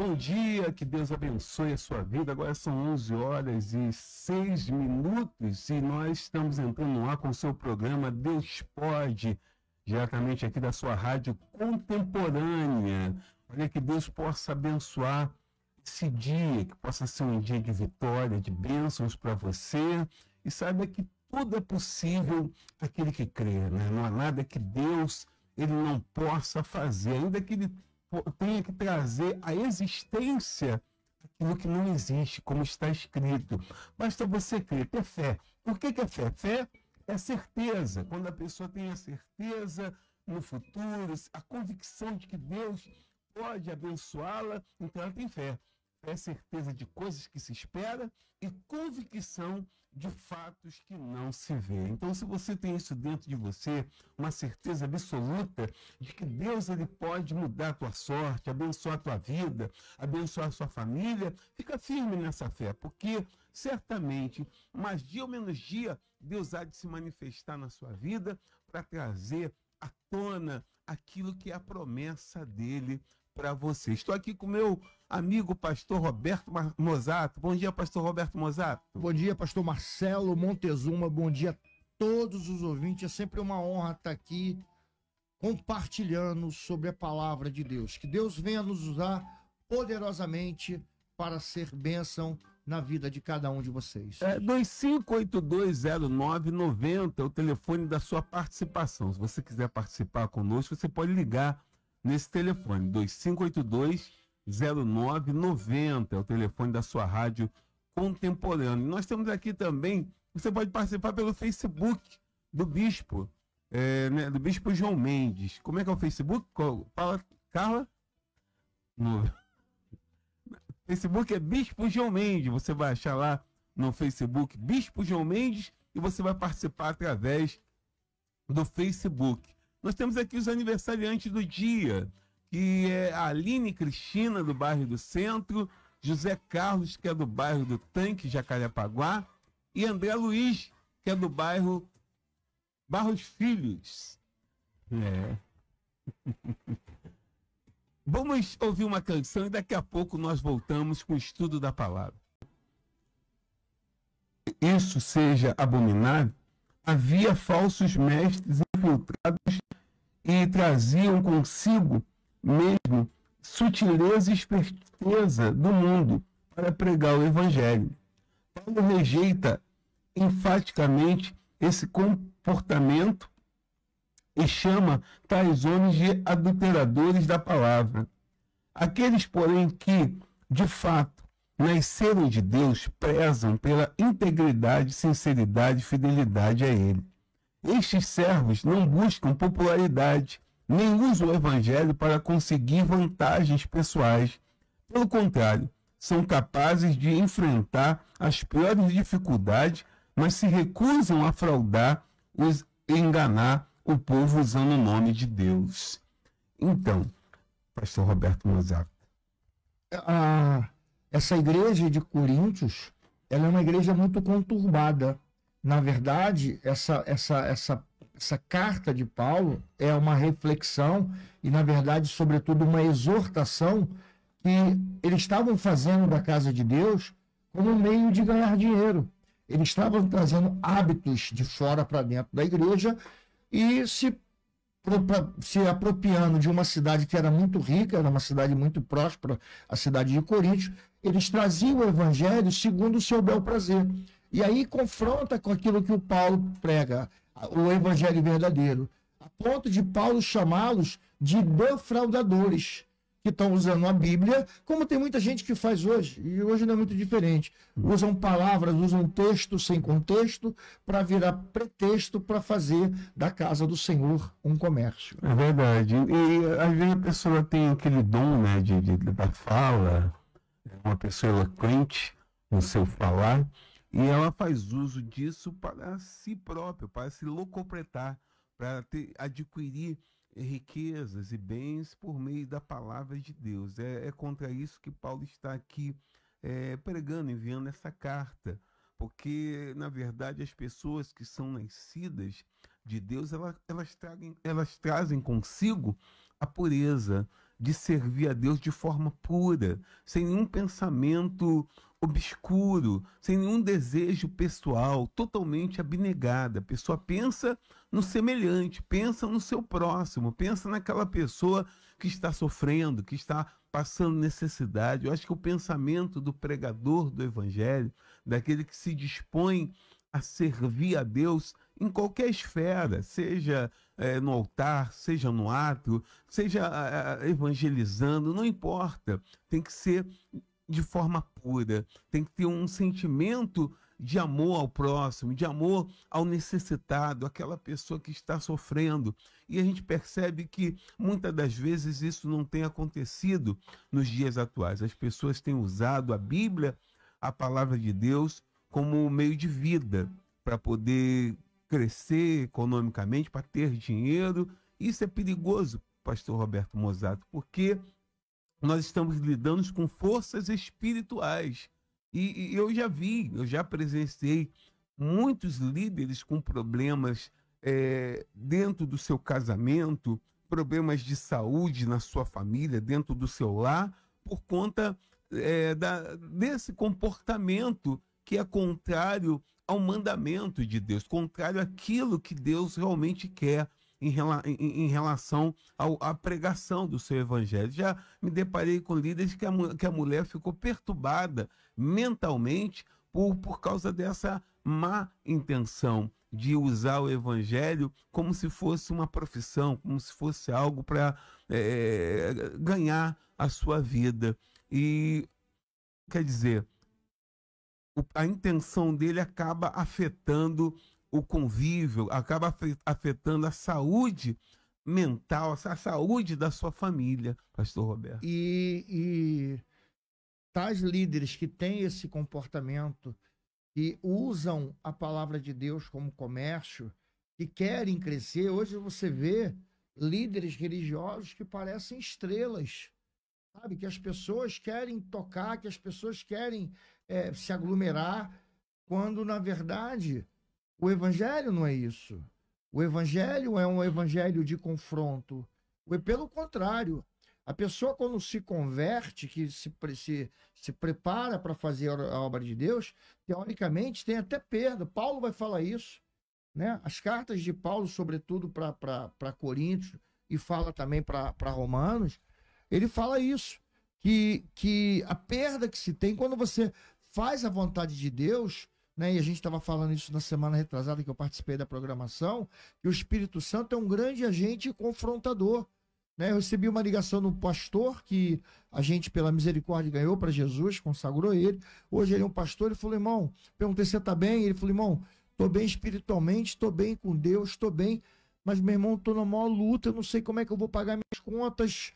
bom dia, que Deus abençoe a sua vida. Agora são 11 horas e 6 minutos e nós estamos entrando no ar com o seu programa Deus Pode, diretamente aqui da sua rádio contemporânea. Olha que Deus possa abençoar esse dia, que possa ser um dia de vitória, de bênçãos para você e saiba que tudo é possível aquele que crê, né? Não há nada que Deus ele não possa fazer, ainda que ele tenha que trazer a existência aquilo que não existe, como está escrito. Basta você crer, ter fé. Por que, que é fé? Fé é certeza. Quando a pessoa tem a certeza no futuro, a convicção de que Deus pode abençoá-la, então ela tem fé é certeza de coisas que se espera e convicção de fatos que não se vê. Então, se você tem isso dentro de você, uma certeza absoluta de que Deus ele pode mudar a tua sorte, abençoar a tua vida, abençoar a sua família, fica firme nessa fé, porque certamente, mais dia ou menos dia, Deus há de se manifestar na sua vida para trazer à tona aquilo que é a promessa dele para você. Estou aqui com meu amigo pastor Roberto Mozato. Bom dia, pastor Roberto Mozato. Bom dia, pastor Marcelo Montezuma. Bom dia a todos os ouvintes. É sempre uma honra estar aqui compartilhando sobre a palavra de Deus. Que Deus venha nos usar poderosamente para ser bênção na vida de cada um de vocês. É 25820990 é o telefone da sua participação. Se você quiser participar conosco, você pode ligar nesse telefone, 2582-0990, é o telefone da sua rádio contemporânea. Nós temos aqui também, você pode participar pelo Facebook do Bispo, é, né, do Bispo João Mendes. Como é que é o Facebook? Fala, Carla? No... Facebook é Bispo João Mendes. Você vai achar lá no Facebook Bispo João Mendes e você vai participar através do Facebook. Nós temos aqui os aniversariantes do dia, que é a Aline Cristina, do bairro do Centro, José Carlos, que é do bairro do Tanque, Jacarepaguá, e André Luiz, que é do bairro Barros Filhos. É. Vamos ouvir uma canção e daqui a pouco nós voltamos com o estudo da palavra. Isso seja abominável, havia falsos mestres infiltrados e traziam consigo mesmo sutileza e esperteza do mundo para pregar o evangelho. Paulo rejeita enfaticamente esse comportamento e chama tais homens de adulteradores da palavra. Aqueles, porém, que, de fato, nasceram de Deus, prezam pela integridade, sinceridade e fidelidade a Ele. Estes servos não buscam popularidade, nem usam o evangelho para conseguir vantagens pessoais. Pelo contrário, são capazes de enfrentar as piores dificuldades, mas se recusam a fraudar os enganar o povo usando o nome de Deus. Então, pastor Roberto Mozart. Essa igreja de Coríntios, ela é uma igreja muito conturbada na verdade, essa, essa, essa, essa carta de Paulo é uma reflexão e, na verdade, sobretudo, uma exortação que eles estavam fazendo da casa de Deus como um meio de ganhar dinheiro. Eles estavam trazendo hábitos de fora para dentro da igreja e se, se apropriando de uma cidade que era muito rica, era uma cidade muito próspera, a cidade de Coríntios. Eles traziam o evangelho segundo o seu bel prazer. E aí confronta com aquilo que o Paulo prega, o evangelho verdadeiro, a ponto de Paulo chamá-los de defraudadores, que estão usando a Bíblia, como tem muita gente que faz hoje, e hoje não é muito diferente. Usam palavras, usam texto sem contexto para virar pretexto para fazer da casa do Senhor um comércio. É verdade. E às vezes a pessoa tem aquele dom né, de, de da fala, uma pessoa eloquente no seu falar, e ela faz uso disso para si própria, para se locopretar, para ter, adquirir riquezas e bens por meio da palavra de Deus. É, é contra isso que Paulo está aqui é, pregando, enviando essa carta. Porque, na verdade, as pessoas que são nascidas de Deus, elas, elas, tragem, elas trazem consigo a pureza, de servir a Deus de forma pura, sem nenhum pensamento obscuro, sem nenhum desejo pessoal, totalmente abnegada. A pessoa pensa no semelhante, pensa no seu próximo, pensa naquela pessoa que está sofrendo, que está passando necessidade. Eu acho que o pensamento do pregador do evangelho, daquele que se dispõe a servir a Deus em qualquer esfera, seja é, no altar, seja no ato, seja é, evangelizando, não importa. Tem que ser de forma pura, tem que ter um sentimento de amor ao próximo, de amor ao necessitado, aquela pessoa que está sofrendo. E a gente percebe que muitas das vezes isso não tem acontecido nos dias atuais. As pessoas têm usado a Bíblia, a palavra de Deus, como meio de vida para poder crescer economicamente, para ter dinheiro. Isso é perigoso, pastor Roberto Mozato, porque nós estamos lidando com forças espirituais. E, e, eu já vi, eu já presenciei muitos líderes com problemas é, dentro do seu casamento, problemas de saúde na sua família, dentro do seu lar, por conta é, da, desse comportamento que é contrário ao mandamento de Deus, contrário àquilo que Deus realmente quer em, rela em, em relação ao, à pregação do seu evangelho. Já me deparei com líderes que a, que a mulher ficou perturbada mentalmente por, por causa dessa má intenção de usar o evangelho como se fosse uma profissão, como se fosse algo para é, ganhar a sua vida. E quer dizer, a intenção dele acaba afetando o convívio, acaba afetando a saúde mental, a saúde da sua família, pastor Roberto. E, e tais líderes que têm esse comportamento, que usam a palavra de Deus como comércio, que querem crescer, hoje você vê líderes religiosos que parecem estrelas, sabe? Que as pessoas querem tocar, que as pessoas querem é, se aglomerar, quando na verdade o evangelho não é isso. O evangelho é um evangelho de confronto. Pelo contrário, a pessoa quando se converte, que se, se, se prepara para fazer a obra de Deus, teoricamente tem até perda. Paulo vai falar isso. Né? As cartas de Paulo, sobretudo para Coríntios, e fala também para Romanos, ele fala isso. Que, que a perda que se tem quando você faz a vontade de Deus, né? E a gente estava falando isso na semana retrasada que eu participei da programação, que o Espírito Santo é um grande agente confrontador. Né? Eu recebi uma ligação do pastor que a gente, pela misericórdia, ganhou para Jesus, consagrou ele. Hoje ele é um pastor. Ele falou, irmão, perguntei se você está bem. Ele falou, irmão, estou bem espiritualmente, estou bem com Deus, estou bem, mas meu irmão, estou na maior luta, eu não sei como é que eu vou pagar minhas contas.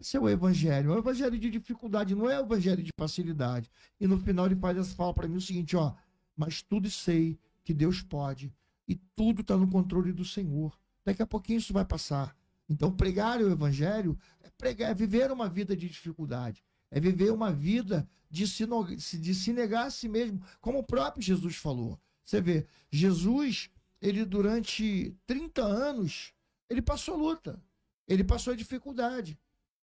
Esse é o evangelho. É o evangelho de dificuldade, não é o evangelho de facilidade. E no final ele faz essa fala para mim o seguinte, ó mas tudo sei que Deus pode e tudo está no controle do Senhor. Daqui a pouquinho isso vai passar. Então, pregar o Evangelho é, pregar, é viver uma vida de dificuldade, é viver uma vida de se, de se negar a si mesmo, como o próprio Jesus falou. Você vê, Jesus, ele durante 30 anos, ele passou luta, ele passou dificuldade.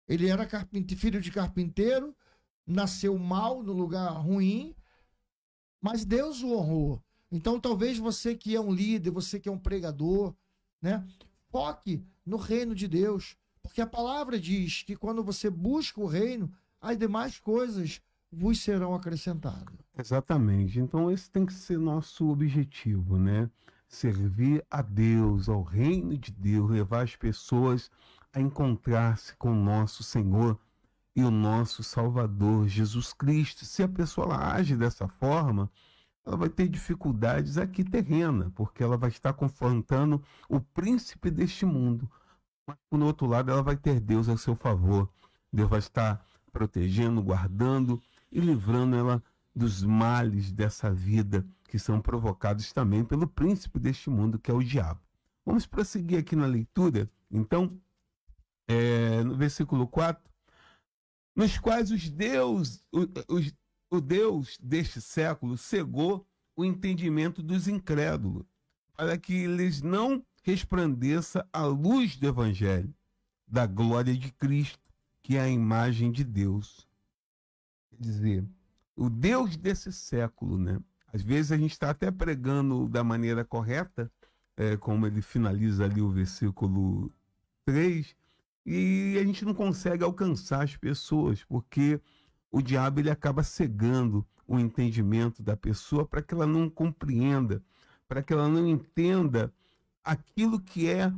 Ele era filho de carpinteiro, nasceu mal no lugar ruim, mas Deus o honrou. Então, talvez você que é um líder, você que é um pregador, né, foque no reino de Deus, porque a palavra diz que quando você busca o reino, as demais coisas vos serão acrescentadas. Exatamente. Então, esse tem que ser nosso objetivo, né? Servir a Deus, ao reino de Deus, levar as pessoas a encontrar-se com o nosso Senhor e o nosso Salvador Jesus Cristo. Se a pessoa age dessa forma, ela vai ter dificuldades aqui terrena, porque ela vai estar confrontando o príncipe deste mundo. Mas, por outro lado, ela vai ter Deus a seu favor. Deus vai estar protegendo, guardando e livrando ela dos males dessa vida que são provocados também pelo príncipe deste mundo, que é o diabo. Vamos prosseguir aqui na leitura. Então, é, no versículo 4, nos quais os Deus, o, o, o Deus deste século cegou o entendimento dos incrédulos, para que lhes não resplandeça a luz do Evangelho, da glória de Cristo, que é a imagem de Deus. Quer dizer, o Deus desse século, né? Às vezes a gente está até pregando da maneira correta, é, como ele finaliza ali o versículo 3, e a gente não consegue alcançar as pessoas, porque o diabo ele acaba cegando o entendimento da pessoa para que ela não compreenda, para que ela não entenda aquilo que é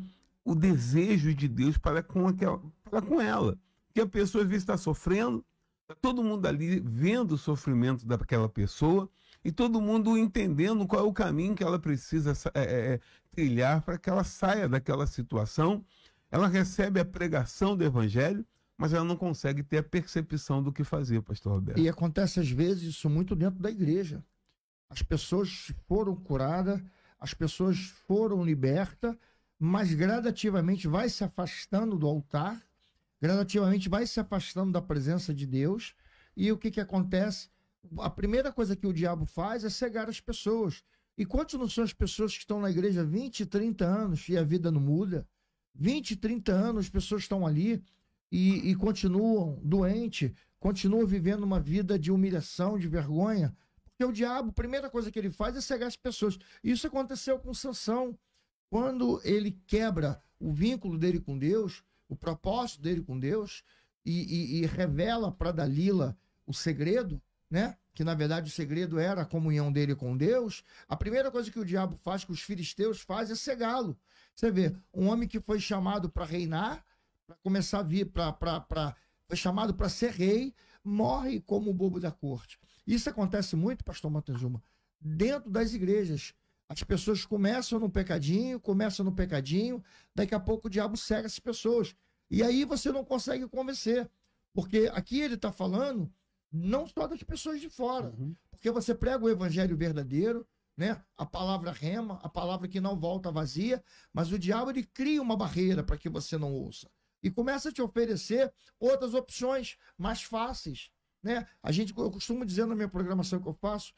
o desejo de Deus para com, aquela, para com ela. Que a pessoa às vezes está sofrendo, está todo mundo ali vendo o sofrimento daquela pessoa e todo mundo entendendo qual é o caminho que ela precisa é, é, é, trilhar para que ela saia daquela situação. Ela recebe a pregação do evangelho, mas ela não consegue ter a percepção do que fazer, pastor Roberto. E acontece às vezes isso muito dentro da igreja. As pessoas foram curadas, as pessoas foram libertas, mas gradativamente vai se afastando do altar, gradativamente vai se afastando da presença de Deus. E o que, que acontece? A primeira coisa que o diabo faz é cegar as pessoas. E quantos não são as pessoas que estão na igreja 20, 30 anos e a vida não muda? 20, 30 anos, as pessoas estão ali e, e continuam doentes, continuam vivendo uma vida de humilhação, de vergonha. Porque o diabo, a primeira coisa que ele faz é cegar as pessoas. Isso aconteceu com Sansão. Quando ele quebra o vínculo dele com Deus, o propósito dele com Deus, e, e, e revela para Dalila o segredo, né? Que na verdade o segredo era a comunhão dele com Deus. A primeira coisa que o diabo faz, que os filisteus fazem, é cegá-lo. Você vê, um homem que foi chamado para reinar, para começar a vir, para. Foi chamado para ser rei, morre como o bobo da corte. Isso acontece muito, pastor Montezuma, dentro das igrejas. As pessoas começam no pecadinho, começam no pecadinho, daqui a pouco o diabo cega as pessoas. E aí você não consegue convencer. Porque aqui ele está falando não só das pessoas de fora. Uhum. Porque você prega o evangelho verdadeiro, né? A palavra rema, a palavra que não volta vazia, mas o diabo ele cria uma barreira para que você não ouça e começa a te oferecer outras opções mais fáceis. Né? A gente, eu costumo dizer na minha programação que eu faço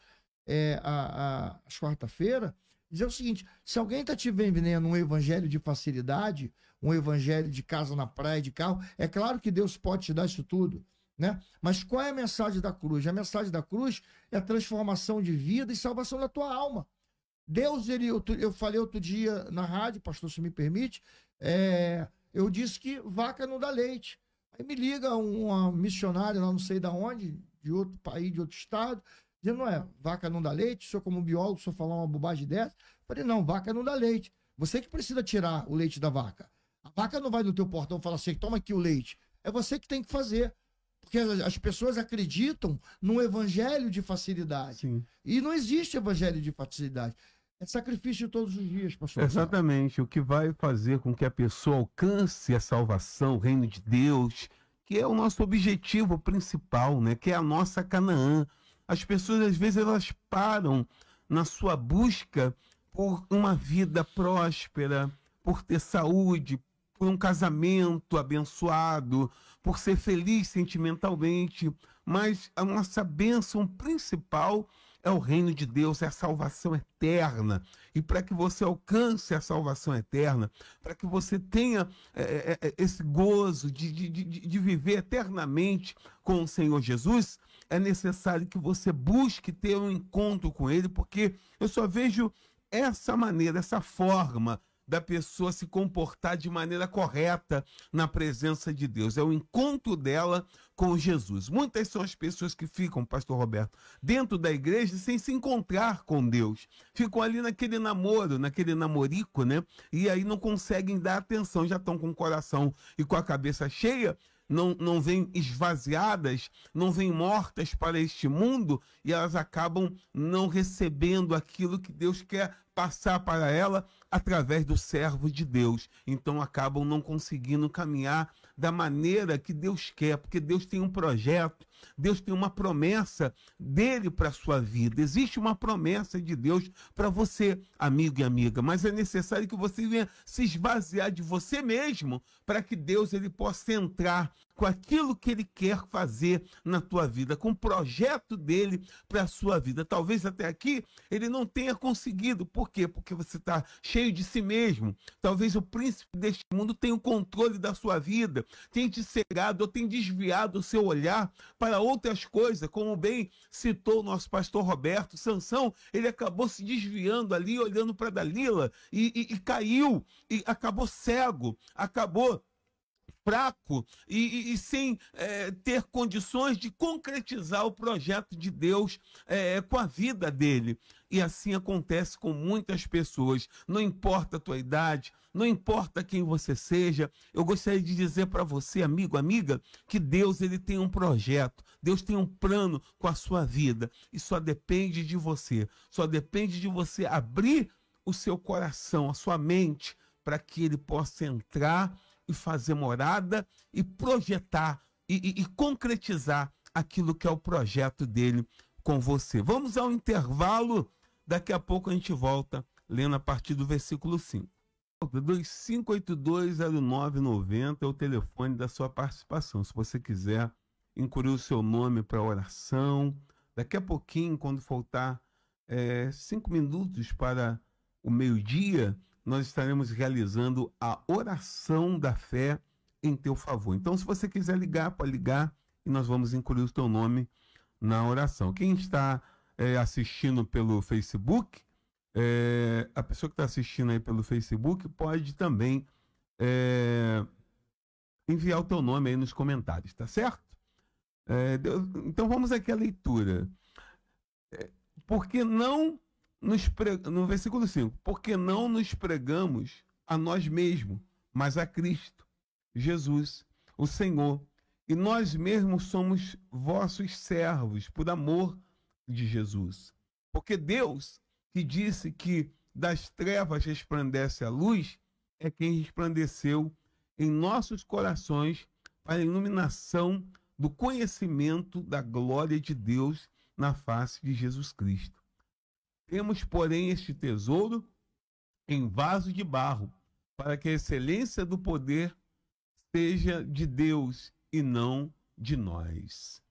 é, a, a, às quarta-feira, dizer o seguinte: se alguém está te vendendo um evangelho de facilidade, um evangelho de casa na praia, de carro, é claro que Deus pode te dar isso tudo. Né? Mas qual é a mensagem da cruz? A mensagem da cruz é a transformação de vida e salvação da tua alma. Deus, ele, eu, eu falei outro dia na rádio, pastor, se me permite, é, eu disse que vaca não dá leite. Aí me liga uma missionária lá não sei da onde, de outro país, de outro estado, dizendo, não é, vaca não dá leite, o senhor como biólogo, o senhor falar uma bobagem dessa? Eu falei, não, vaca não dá leite. Você que precisa tirar o leite da vaca. A vaca não vai no teu portão e fala assim, toma aqui o leite. É você que tem que fazer. Porque as pessoas acreditam no evangelho de facilidade. Sim. E não existe evangelho de facilidade. É sacrifício todos os dias, pastor. Exatamente. O que vai fazer com que a pessoa alcance a salvação, o reino de Deus, que é o nosso objetivo principal, né? Que é a nossa Canaã. As pessoas, às vezes, elas param na sua busca por uma vida próspera, por ter saúde, por um casamento abençoado, por ser feliz sentimentalmente, mas a nossa bênção principal é o reino de Deus, é a salvação eterna. E para que você alcance a salvação eterna, para que você tenha é, é, esse gozo de, de, de, de viver eternamente com o Senhor Jesus, é necessário que você busque ter um encontro com Ele, porque eu só vejo essa maneira, essa forma da pessoa se comportar de maneira correta na presença de Deus. É o encontro dela com Jesus. Muitas são as pessoas que ficam, pastor Roberto, dentro da igreja sem se encontrar com Deus. Ficam ali naquele namoro, naquele namorico, né? E aí não conseguem dar atenção, já estão com o coração e com a cabeça cheia não, não vêm esvaziadas, não vêm mortas para este mundo e elas acabam não recebendo aquilo que Deus quer passar para ela através do servo de Deus. Então acabam não conseguindo caminhar da maneira que Deus quer, porque Deus tem um projeto, Deus tem uma promessa dele para a sua vida. Existe uma promessa de Deus para você, amigo e amiga, mas é necessário que você venha se esvaziar de você mesmo para que Deus ele possa entrar com aquilo que ele quer fazer na tua vida, com o projeto dele para a sua vida. Talvez até aqui ele não tenha conseguido. Por quê? Porque você está cheio de si mesmo. Talvez o príncipe deste mundo tenha o controle da sua vida, tenha te cegado ou tenha desviado o seu olhar para outras coisas, como bem citou o nosso pastor Roberto. Sansão, ele acabou se desviando ali, olhando para Dalila e, e, e caiu, e acabou cego, acabou fraco e, e, e sem é, ter condições de concretizar o projeto de Deus é, com a vida dele. E assim acontece com muitas pessoas. Não importa a tua idade, não importa quem você seja, eu gostaria de dizer para você, amigo, amiga, que Deus ele tem um projeto, Deus tem um plano com a sua vida e só depende de você, só depende de você abrir o seu coração, a sua mente, para que ele possa entrar e fazer morada e projetar e, e, e concretizar aquilo que é o projeto dele com você. Vamos ao intervalo, daqui a pouco a gente volta lendo a partir do versículo 5. 25820990 é o telefone da sua participação. Se você quiser incluir o seu nome para oração, daqui a pouquinho, quando faltar é, cinco minutos para o meio-dia, nós estaremos realizando a oração da fé em teu favor. Então, se você quiser ligar, pode ligar e nós vamos incluir o teu nome na oração. Quem está é, assistindo pelo Facebook, é, a pessoa que está assistindo aí pelo Facebook pode também é, enviar o teu nome aí nos comentários, tá certo? É, Deus, então vamos aqui à leitura. É, porque não nos pre... no versículo 5, porque não nos pregamos a nós mesmos, mas a Cristo, Jesus, o Senhor, e nós mesmos somos vossos servos por amor de Jesus. Porque Deus, que disse que das trevas resplandece a luz, é quem resplandeceu em nossos corações para a iluminação do conhecimento da glória de Deus na face de Jesus Cristo. Temos, porém, este tesouro em vaso de barro, para que a excelência do poder seja de Deus e não de nós.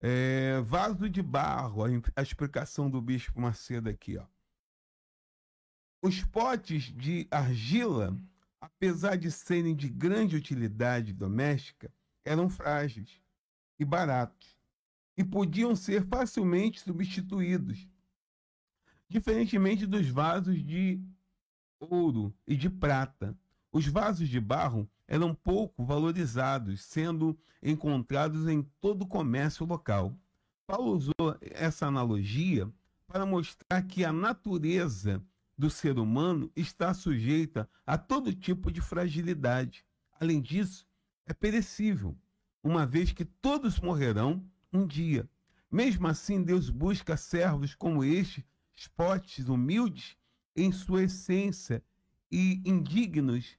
É, vaso de barro, a, explicação do bispo Macedo aqui, ó. Os potes de argila, apesar de serem de grande utilidade doméstica, eram frágeis e baratos e podiam ser facilmente substituídos Diferentemente dos vasos de ouro e de prata, os vasos de barro eram pouco valorizados, sendo encontrados em todo o comércio local. Paulo usou essa analogia para mostrar que a natureza do ser humano está sujeita a todo tipo de fragilidade. Além disso, é perecível, uma vez que todos morrerão um dia. Mesmo assim, Deus busca servos como este potes humildes em sua essência e indignos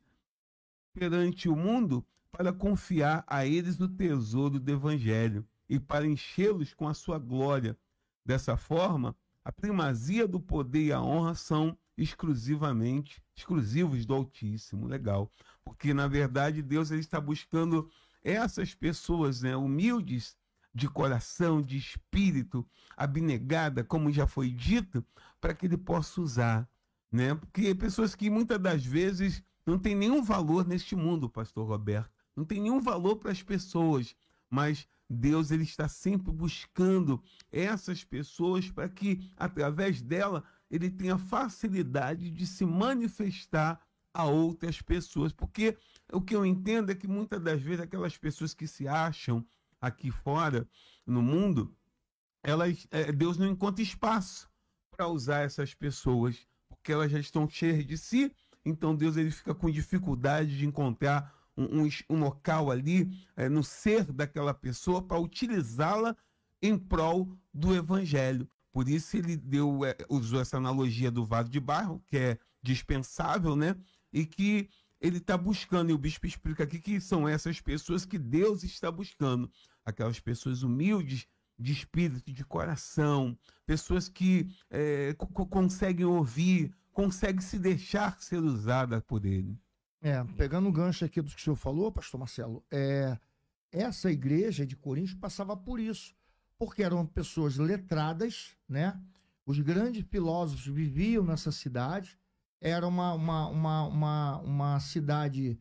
perante o mundo para confiar a eles o tesouro do evangelho e para enchê-los com a sua glória. Dessa forma, a primazia do poder e a honra são exclusivamente exclusivos do Altíssimo. Legal. Porque na verdade Deus ele está buscando essas pessoas, né, humildes de coração, de espírito, abnegada, como já foi dito, para que ele possa usar, né? Porque pessoas que muitas das vezes não têm nenhum valor neste mundo, pastor Roberto, não tem nenhum valor para as pessoas, mas Deus ele está sempre buscando essas pessoas para que através dela ele tenha facilidade de se manifestar a outras pessoas, porque o que eu entendo é que muitas das vezes aquelas pessoas que se acham aqui fora, no mundo, elas, é, Deus não encontra espaço para usar essas pessoas, porque elas já estão cheias de si, então Deus ele fica com dificuldade de encontrar um, um, um local ali é, no ser daquela pessoa para utilizá-la em prol do evangelho. Por isso ele deu, é, usou essa analogia do vaso de barro, que é dispensável, né? E que ele está buscando, e o bispo explica aqui que são essas pessoas que Deus está buscando. aquelas pessoas humildes de espírito, de coração, pessoas que é, conseguem ouvir, conseguem se deixar ser usada por ele. É, pegando o gancho aqui do que o senhor falou, pastor Marcelo, é, essa igreja de Coríntios passava por isso, porque eram pessoas letradas, né? Os grandes filósofos viviam nessa cidade, era uma, uma, uma, uma, uma cidade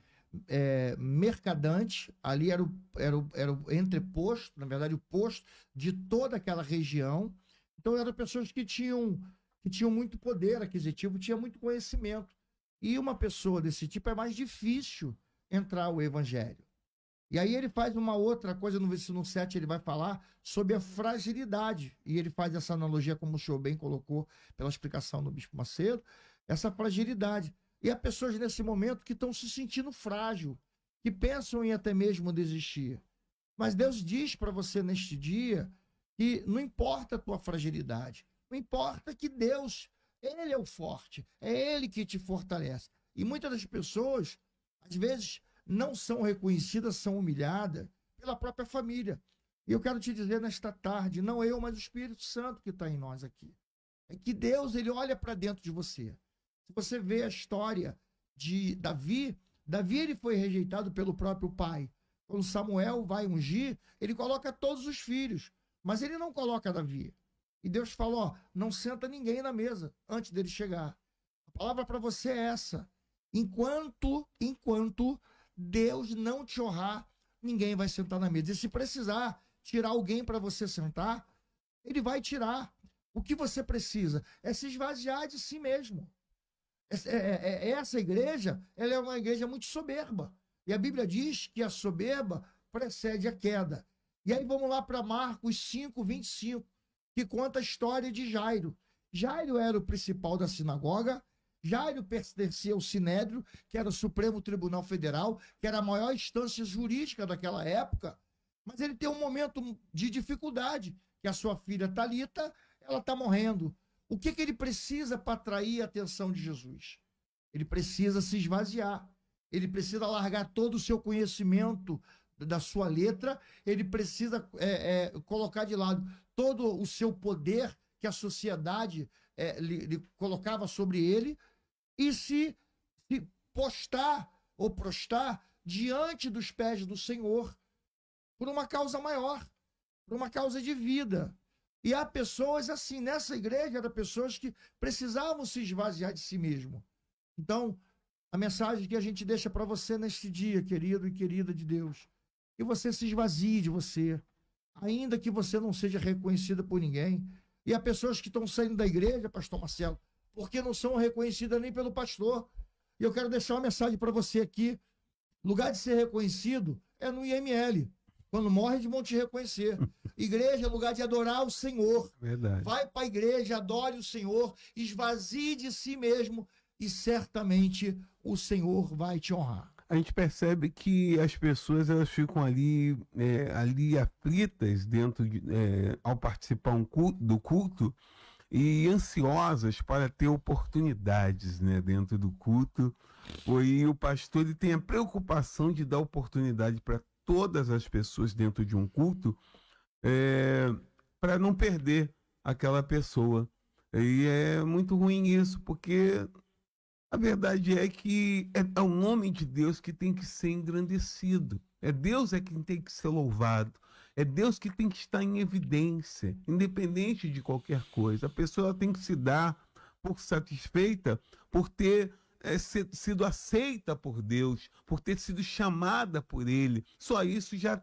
é, mercadante, ali era o, era, o, era o entreposto, na verdade, o posto de toda aquela região. Então, eram pessoas que tinham, que tinham muito poder aquisitivo, tinham muito conhecimento. E uma pessoa desse tipo é mais difícil entrar o evangelho. E aí ele faz uma outra coisa, no versículo 7 ele vai falar sobre a fragilidade. E ele faz essa analogia, como o senhor bem colocou pela explicação do Bispo Macedo, essa fragilidade. E há pessoas nesse momento que estão se sentindo frágil, que pensam em até mesmo desistir. Mas Deus diz para você neste dia que não importa a tua fragilidade, não importa que Deus, Ele é o forte, é Ele que te fortalece. E muitas das pessoas, às vezes, não são reconhecidas, são humilhadas pela própria família. E eu quero te dizer nesta tarde, não eu, mas o Espírito Santo que está em nós aqui. É que Deus, ele olha para dentro de você. Se você vê a história de Davi, Davi ele foi rejeitado pelo próprio pai. Quando Samuel vai ungir, ele coloca todos os filhos, mas ele não coloca Davi. E Deus falou: ó, não senta ninguém na mesa antes dele chegar. A palavra para você é essa. Enquanto, enquanto Deus não te honrar, ninguém vai sentar na mesa. E se precisar tirar alguém para você sentar, ele vai tirar. O que você precisa é se esvaziar de si mesmo. É, é, é, essa igreja, ela é uma igreja muito soberba. E a Bíblia diz que a soberba precede a queda. E aí vamos lá para Marcos 5, 25, que conta a história de Jairo. Jairo era o principal da sinagoga, Jairo pertencia ao Sinédrio, que era o Supremo Tribunal Federal, que era a maior instância jurídica daquela época. Mas ele tem um momento de dificuldade, que a sua filha Talita, ela está morrendo. O que, que ele precisa para atrair a atenção de Jesus? Ele precisa se esvaziar. Ele precisa largar todo o seu conhecimento da sua letra. Ele precisa é, é, colocar de lado todo o seu poder que a sociedade é, lhe, lhe colocava sobre ele e se, se postar ou prostar diante dos pés do Senhor por uma causa maior, por uma causa de vida. E há pessoas assim, nessa igreja eram pessoas que precisavam se esvaziar de si mesmo. Então, a mensagem que a gente deixa para você neste dia, querido e querida de Deus, que você se esvazie de você, ainda que você não seja reconhecida por ninguém. E há pessoas que estão saindo da igreja, pastor Marcelo, porque não são reconhecidas nem pelo pastor. E eu quero deixar uma mensagem para você aqui. Lugar de ser reconhecido é no IML. Quando morre, eles vão te reconhecer. Igreja é lugar de adorar o Senhor. Verdade. Vai para a igreja, adore o Senhor, esvazie de si mesmo e certamente o Senhor vai te honrar. A gente percebe que as pessoas elas ficam ali, é, ali aflitas dentro de, é, ao participar um culto, do culto e ansiosas para ter oportunidades né, dentro do culto. E o pastor ele tem a preocupação de dar oportunidade para todas as pessoas dentro de um culto é, para não perder aquela pessoa. E é muito ruim isso, porque a verdade é que é, é o nome de Deus que tem que ser engrandecido. É Deus é quem tem que ser louvado. É Deus que tem que estar em evidência, independente de qualquer coisa. A pessoa tem que se dar por satisfeita por ter é, sido aceita por Deus, por ter sido chamada por Ele. Só isso já,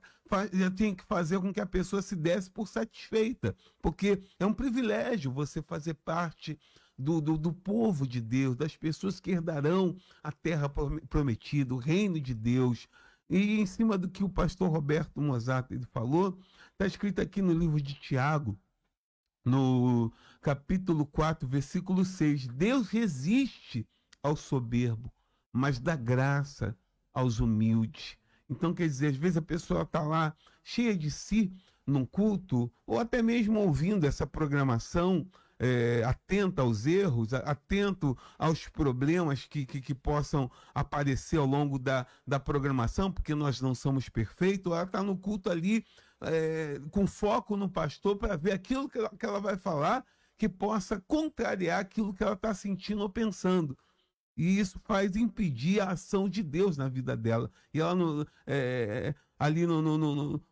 já tem que fazer com que a pessoa se desse por satisfeita, porque é um privilégio você fazer parte do, do, do, povo de Deus, das pessoas que herdarão a terra prometida, o reino de Deus. E em cima do que o pastor Roberto Mozato ele falou, está escrito aqui no livro de Tiago, no capítulo 4, versículo 6. Deus resiste ao soberbo, mas dá graça aos humildes. Então, quer dizer, às vezes a pessoa está lá cheia de si num culto, ou até mesmo ouvindo essa programação, é, atenta aos erros, atento aos problemas que, que, que, possam aparecer ao longo da, da programação, porque nós não somos perfeitos, ela está no culto ali é, com foco no pastor para ver aquilo que ela, que ela vai falar que possa contrariar aquilo que ela está sentindo ou pensando. E isso faz impedir a ação de Deus na vida dela. E ela, no, é, ali no, no, no,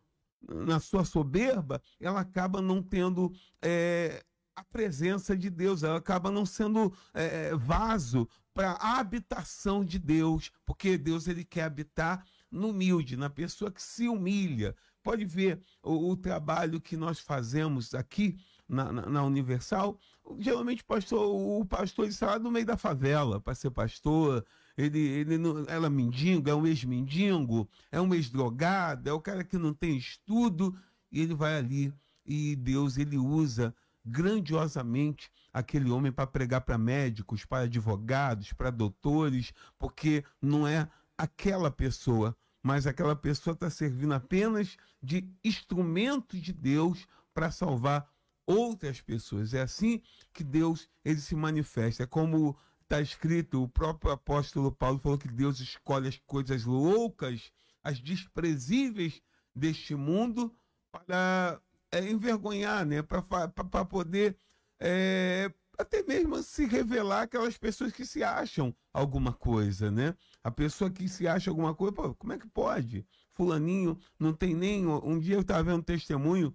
na sua soberba, ela acaba não tendo é, a presença de Deus, ela acaba não sendo é, vaso para a habitação de Deus, porque Deus ele quer habitar no humilde, na pessoa que se humilha. Pode ver o, o trabalho que nós fazemos aqui na, na, na Universal. Geralmente pastor, o pastor está lá no meio da favela para ser pastor. Ele, ele não, ela é mendigo, é um ex-mendigo, é um ex-drogado, é o cara que não tem estudo, e ele vai ali. E Deus ele usa grandiosamente aquele homem para pregar para médicos, para advogados, para doutores, porque não é aquela pessoa, mas aquela pessoa está servindo apenas de instrumento de Deus para salvar outras pessoas. É assim que Deus ele se manifesta. É como está escrito, o próprio apóstolo Paulo falou que Deus escolhe as coisas loucas, as desprezíveis deste mundo para é, envergonhar, né? para poder é, até mesmo se revelar aquelas pessoas que se acham alguma coisa, né? A pessoa que se acha alguma coisa, pô, como é que pode? Fulaninho não tem nem. Um dia eu estava vendo um testemunho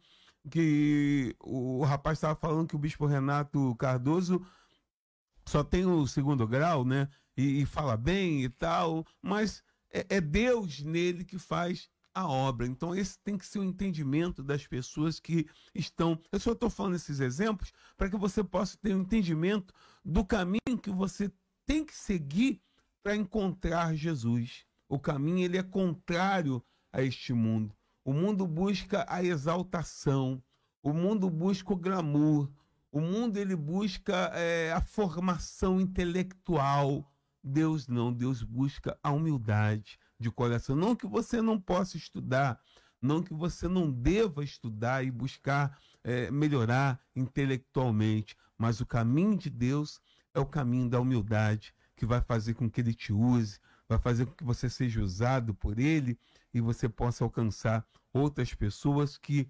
que o rapaz estava falando que o bispo Renato Cardoso só tem o segundo grau, né? E, e fala bem e tal, mas é, é Deus nele que faz a obra. Então, esse tem que ser o entendimento das pessoas que estão. Eu só estou falando esses exemplos para que você possa ter um entendimento do caminho que você tem que seguir para encontrar Jesus. O caminho ele é contrário a este mundo. O mundo busca a exaltação, o mundo busca o glamour, o mundo ele busca é, a formação intelectual. Deus não, Deus busca a humildade de coração. Não que você não possa estudar, não que você não deva estudar e buscar é, melhorar intelectualmente, mas o caminho de Deus é o caminho da humildade, que vai fazer com que Ele te use, vai fazer com que você seja usado por Ele e você possa alcançar outras pessoas, que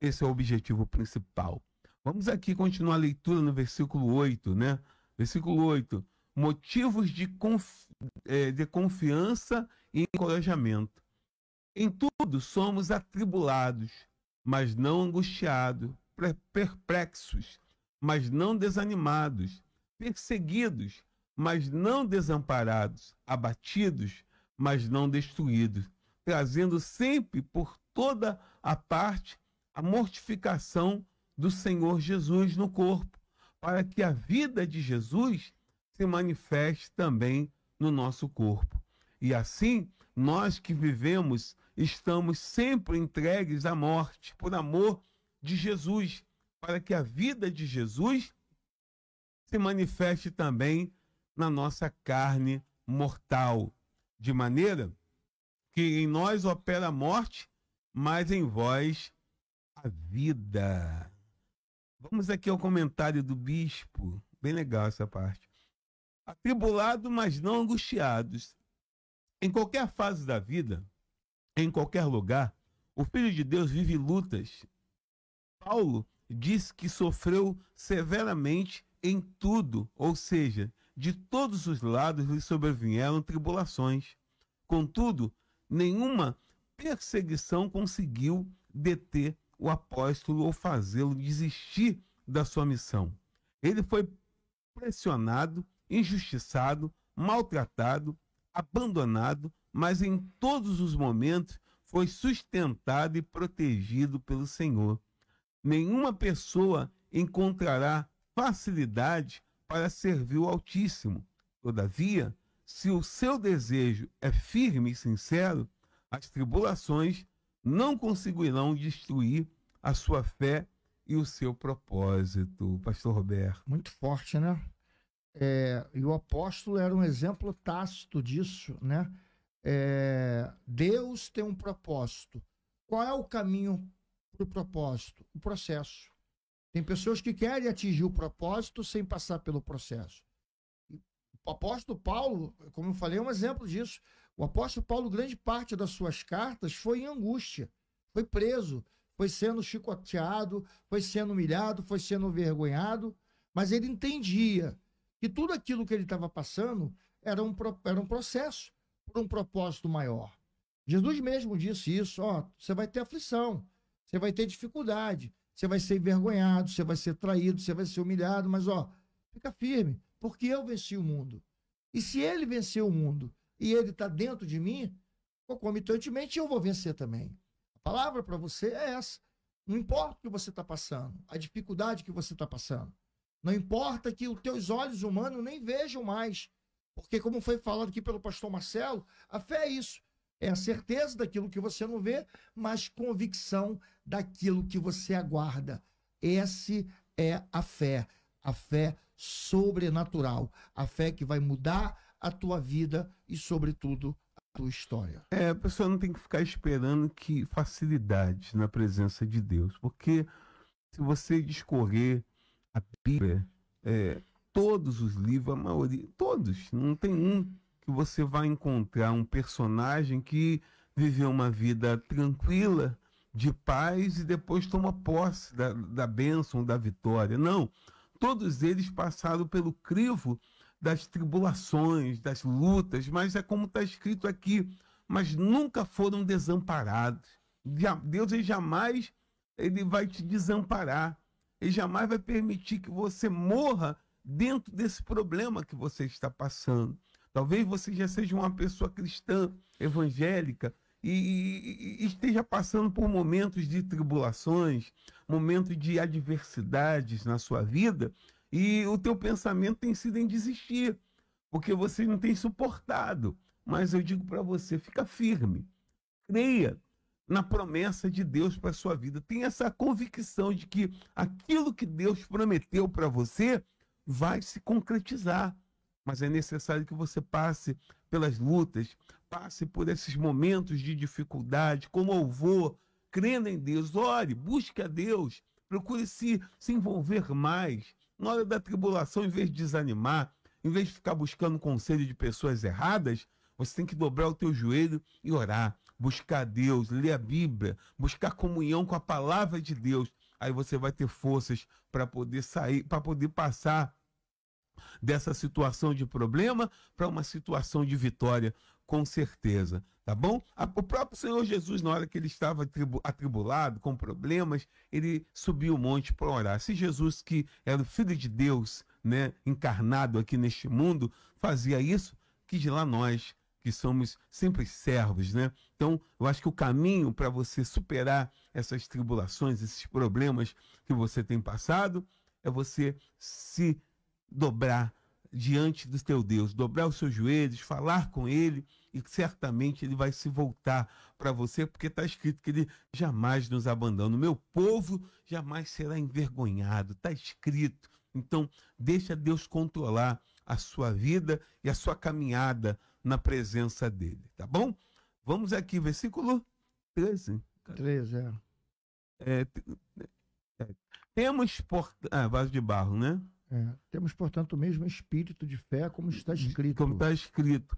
esse é o objetivo principal. Vamos aqui continuar a leitura no versículo 8, né? Versículo 8. Motivos de, conf... é, de confiança e encorajamento. Em tudo somos atribulados, mas não angustiados, perplexos, mas não desanimados, perseguidos, mas não desamparados, abatidos, mas não destruídos, trazendo sempre por toda a parte a mortificação do Senhor Jesus no corpo, para que a vida de Jesus se manifeste também no nosso corpo. E assim, nós que vivemos, estamos sempre entregues à morte por amor de Jesus, para que a vida de Jesus se manifeste também na nossa carne mortal, de maneira que em nós opera a morte, mas em vós a vida. Vamos aqui ao comentário do bispo. Bem legal essa parte. Atribulados, mas não angustiados. Em qualquer fase da vida, em qualquer lugar, o Filho de Deus vive lutas. Paulo diz que sofreu severamente em tudo, ou seja, de todos os lados lhe sobrevieram tribulações. Contudo, nenhuma perseguição conseguiu deter o apóstolo ou fazê-lo desistir da sua missão. Ele foi pressionado, injustiçado, maltratado, abandonado, mas em todos os momentos foi sustentado e protegido pelo Senhor. Nenhuma pessoa encontrará facilidade para servir o Altíssimo. Todavia, se o seu desejo é firme e sincero, as tribulações não conseguirão destruir a sua fé e o seu propósito. Pastor Roberto. Muito forte, né? É, e o apóstolo era um exemplo tácito disso, né? É, Deus tem um propósito. Qual é o caminho para o propósito? O processo. Tem pessoas que querem atingir o propósito sem passar pelo processo. O apóstolo Paulo, como eu falei, é um exemplo disso. O apóstolo Paulo, grande parte das suas cartas foi em angústia, foi preso, foi sendo chicoteado, foi sendo humilhado, foi sendo envergonhado, mas ele entendia que tudo aquilo que ele estava passando era um, era um processo por um propósito maior. Jesus mesmo disse isso: ó, você vai ter aflição, você vai ter dificuldade, você vai ser envergonhado, você vai ser traído, você vai ser humilhado, mas ó, fica firme, porque eu venci o mundo. E se ele venceu o mundo e ele está dentro de mim, concomitantemente eu vou vencer também. A palavra para você é essa. Não importa o que você está passando, a dificuldade que você está passando. Não importa que os teus olhos humanos nem vejam mais. Porque, como foi falado aqui pelo pastor Marcelo, a fé é isso. É a certeza daquilo que você não vê, mas convicção daquilo que você aguarda. Essa é a fé. A fé sobrenatural. A fé que vai mudar a tua vida e, sobretudo, a tua história. É, a pessoa não tem que ficar esperando que facilidade na presença de Deus. Porque se você discorrer a Bíblia, é, todos os livros, a maioria, todos, não tem um que você vai encontrar um personagem que viveu uma vida tranquila, de paz e depois toma posse da, da bênção, da vitória. Não, todos eles passaram pelo crivo das tribulações, das lutas, mas é como está escrito aqui, mas nunca foram desamparados. Deus ele jamais ele vai te desamparar. Ele jamais vai permitir que você morra dentro desse problema que você está passando. Talvez você já seja uma pessoa cristã, evangélica, e, e, esteja passando por momentos de tribulações, momentos de adversidades na sua vida, e o teu pensamento tem sido em desistir, porque você não tem suportado. Mas eu digo para você, fica firme. Creia na promessa de Deus para sua vida. Tenha essa convicção de que aquilo que Deus prometeu para você vai se concretizar. Mas é necessário que você passe pelas lutas, passe por esses momentos de dificuldade, com louvor, crendo em Deus, ore, busque a Deus, procure se, se envolver mais. Na hora da tribulação, em vez de desanimar, em vez de ficar buscando conselho de pessoas erradas, você tem que dobrar o teu joelho e orar, buscar Deus, ler a Bíblia, buscar comunhão com a palavra de Deus. Aí você vai ter forças para poder sair, para poder passar dessa situação de problema para uma situação de vitória, com certeza, tá bom? O próprio Senhor Jesus, na hora que ele estava atribulado, com problemas, ele subiu o monte para orar. Se Jesus, que era o Filho de Deus, né, encarnado aqui neste mundo, fazia isso, que de lá nós que somos sempre servos, né? Então, eu acho que o caminho para você superar essas tribulações, esses problemas que você tem passado, é você se dobrar diante do teu Deus, dobrar os seus joelhos, falar com ele e certamente ele vai se voltar para você, porque está escrito que ele jamais nos abandona. O meu povo jamais será envergonhado, está escrito. Então, deixa Deus controlar a sua vida e a sua caminhada na presença dele, tá bom? Vamos aqui, versículo 13. 13, é. é, é temos por... ah, vaso de barro, né? É, temos, portanto, o mesmo espírito de fé, como está escrito. Como está escrito.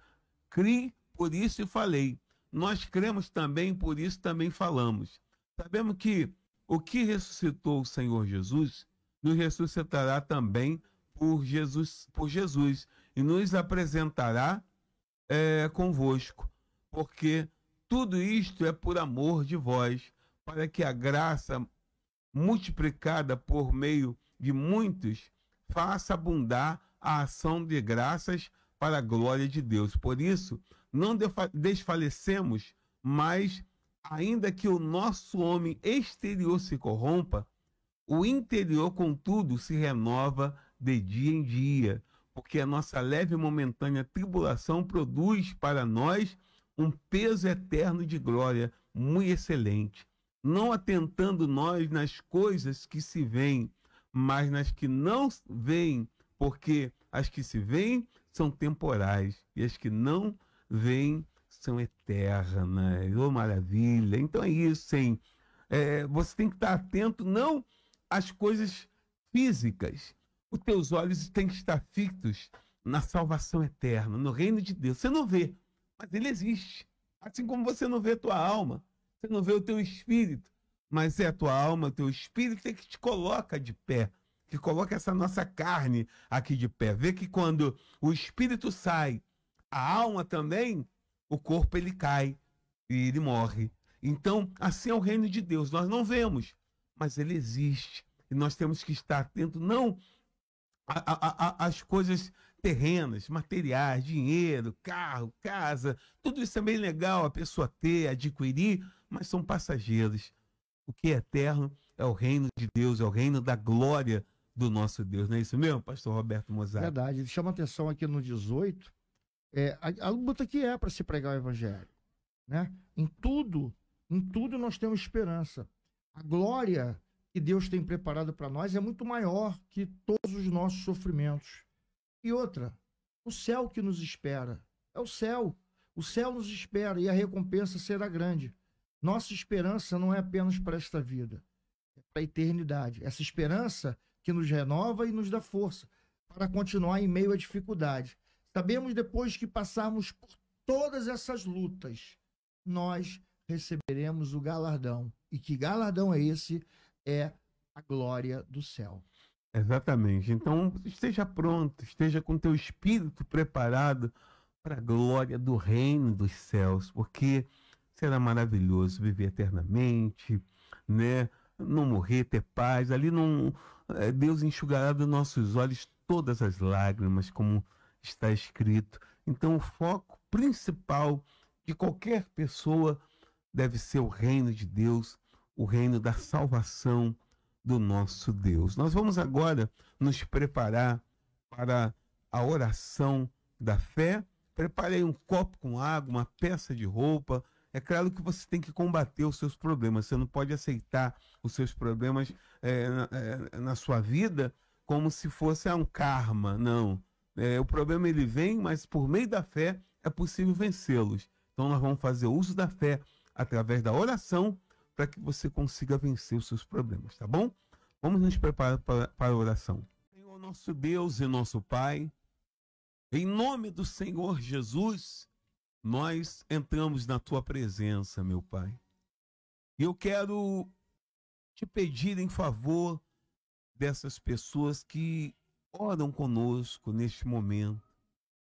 Cri, por isso e falei. Nós cremos também, por isso também falamos. Sabemos que o que ressuscitou o Senhor Jesus nos ressuscitará também por Jesus, por Jesus e nos apresentará é, convosco, porque tudo isto é por amor de vós, para que a graça multiplicada por meio de muitos faça abundar a ação de graças para a glória de Deus. Por isso, não desfalecemos, mas ainda que o nosso homem exterior se corrompa, o interior, contudo, se renova de dia em dia, porque a nossa leve e momentânea tribulação produz para nós um peso eterno de glória muito excelente, não atentando nós nas coisas que se veem, mas nas que não veem, porque as que se veem são temporais e as que não veem são eternas. Oh, maravilha! Então é isso, hein? É, você tem que estar atento não às coisas físicas, os teus olhos têm que estar fitos na salvação eterna, no reino de Deus. Você não vê, mas ele existe. Assim como você não vê tua alma, Você não vê o teu espírito, mas é a tua alma, o teu espírito é que te coloca de pé, que coloca essa nossa carne aqui de pé. Vê que quando o espírito sai, a alma também, o corpo ele cai e ele morre. Então, assim é o reino de Deus. Nós não vemos, mas ele existe. E nós temos que estar atento não às coisas terrenas, materiais, dinheiro, carro, casa, tudo isso é bem legal a pessoa ter, adquirir, mas são passageiros. O que é eterno é o reino de Deus, é o reino da glória do nosso Deus. Não é isso mesmo, pastor Roberto Mozart? Verdade. Chama atenção aqui no 18, é, a, a luta que é para se pregar o evangelho. Né? Em tudo, em tudo nós temos esperança. A glória que Deus tem preparado para nós é muito maior que todos os nossos sofrimentos. E outra, o céu que nos espera. É o céu. O céu nos espera e a recompensa será grande. Nossa esperança não é apenas para esta vida, é para a eternidade. Essa esperança que nos renova e nos dá força para continuar em meio à dificuldade. Sabemos depois que passarmos por todas essas lutas, nós receberemos o galardão. E que galardão é esse? É a glória do céu. Exatamente. Então, esteja pronto, esteja com teu espírito preparado para a glória do reino dos céus, porque será maravilhoso viver eternamente, né? Não morrer, ter paz. Ali não é, Deus enxugará dos nossos olhos todas as lágrimas, como está escrito. Então, o foco principal de qualquer pessoa deve ser o reino de Deus, o reino da salvação, do nosso Deus. Nós vamos agora nos preparar para a oração da fé. Preparei um copo com água, uma peça de roupa. É claro que você tem que combater os seus problemas. Você não pode aceitar os seus problemas é, na, é, na, sua vida como se fosse um karma. Não. É, o problema ele vem, mas por meio da fé é possível vencê-los. Então nós vamos fazer uso da fé através da oração para que você consiga vencer os seus problemas, tá bom? Vamos nos preparar para, a oração. Senhor, nosso Deus e nosso Pai, em nome do Senhor Jesus, nós entramos na tua presença, meu Pai. E eu quero te pedir em favor dessas pessoas que oram conosco neste momento.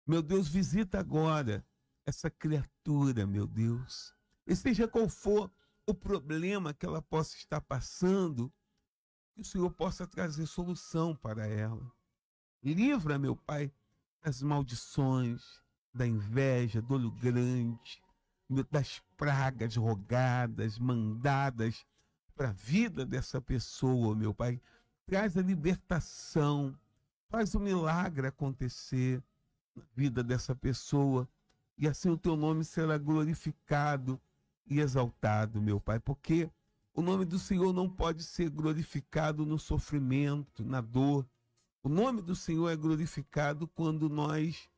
Meu Deus, visita agora essa criatura, meu Deus. E seja qual for o problema que ela possa estar passando, que o Senhor possa trazer solução para ela. Livra, meu Pai, das maldições, da inveja, do olho grande, das pragas rogadas, mandadas para a vida dessa pessoa, meu Pai. Traz a libertação, faz o milagre acontecer na vida dessa pessoa, e assim o teu nome será glorificado e exaltado, meu Pai, porque o nome do Senhor não pode ser glorificado no sofrimento, na dor. O nome do Senhor é glorificado quando nós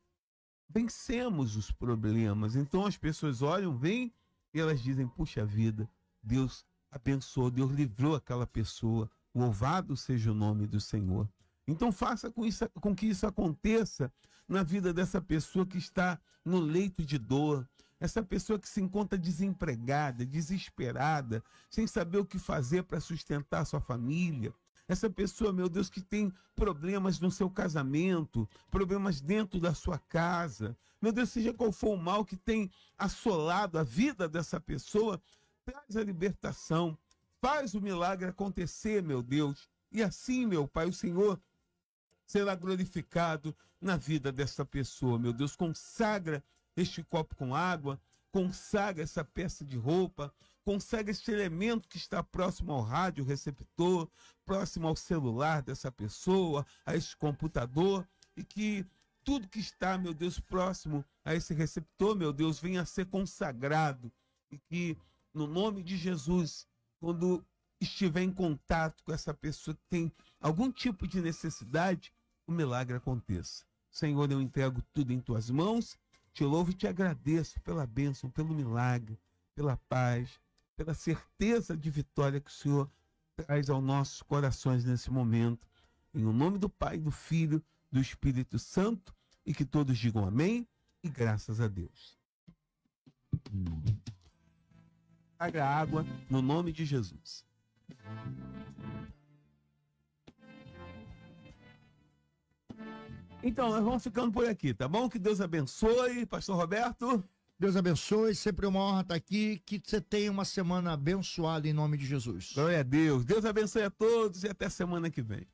vencemos os problemas. Então as pessoas olham, vêm e elas dizem: Puxa vida, Deus abençoou, Deus livrou aquela pessoa. Louvado seja o nome do Senhor. Então faça com, isso, com que isso aconteça na vida dessa pessoa que está no leito de dor, essa pessoa que se encontra desempregada, desesperada, sem saber o que fazer para sustentar sua família. Essa pessoa, meu Deus, que tem problemas no seu casamento, problemas dentro da sua casa. Meu Deus, seja qual for o mal que tem assolado a vida dessa pessoa, traz a libertação, faz o milagre acontecer, meu Deus. E assim, meu Pai, o Senhor será glorificado na vida dessa pessoa, meu Deus. Consagra este copo com água, consagra essa peça de roupa, consagra este elemento que está próximo ao rádio receptor, próximo ao celular dessa pessoa, a este computador, e que tudo que está, meu Deus, próximo a esse receptor, meu Deus, venha a ser consagrado e que, no nome de Jesus, quando estiver em contato com essa pessoa que tem algum tipo de necessidade, o milagre aconteça. Senhor, eu entrego tudo em tuas mãos te louvo e te agradeço pela bênção, pelo milagre, pela paz, pela certeza de vitória que o Senhor traz aos nossos corações nesse momento. Em o nome do Pai, do Filho, do Espírito Santo, e que todos digam amém e graças a Deus. Traga água no nome de Jesus. Então, nós vamos ficando por aqui, tá bom? Que Deus abençoe, Pastor Roberto. Deus abençoe, sempre uma honra estar aqui. Que você tenha uma semana abençoada em nome de Jesus. Glória a Deus. Deus abençoe a todos e até semana que vem.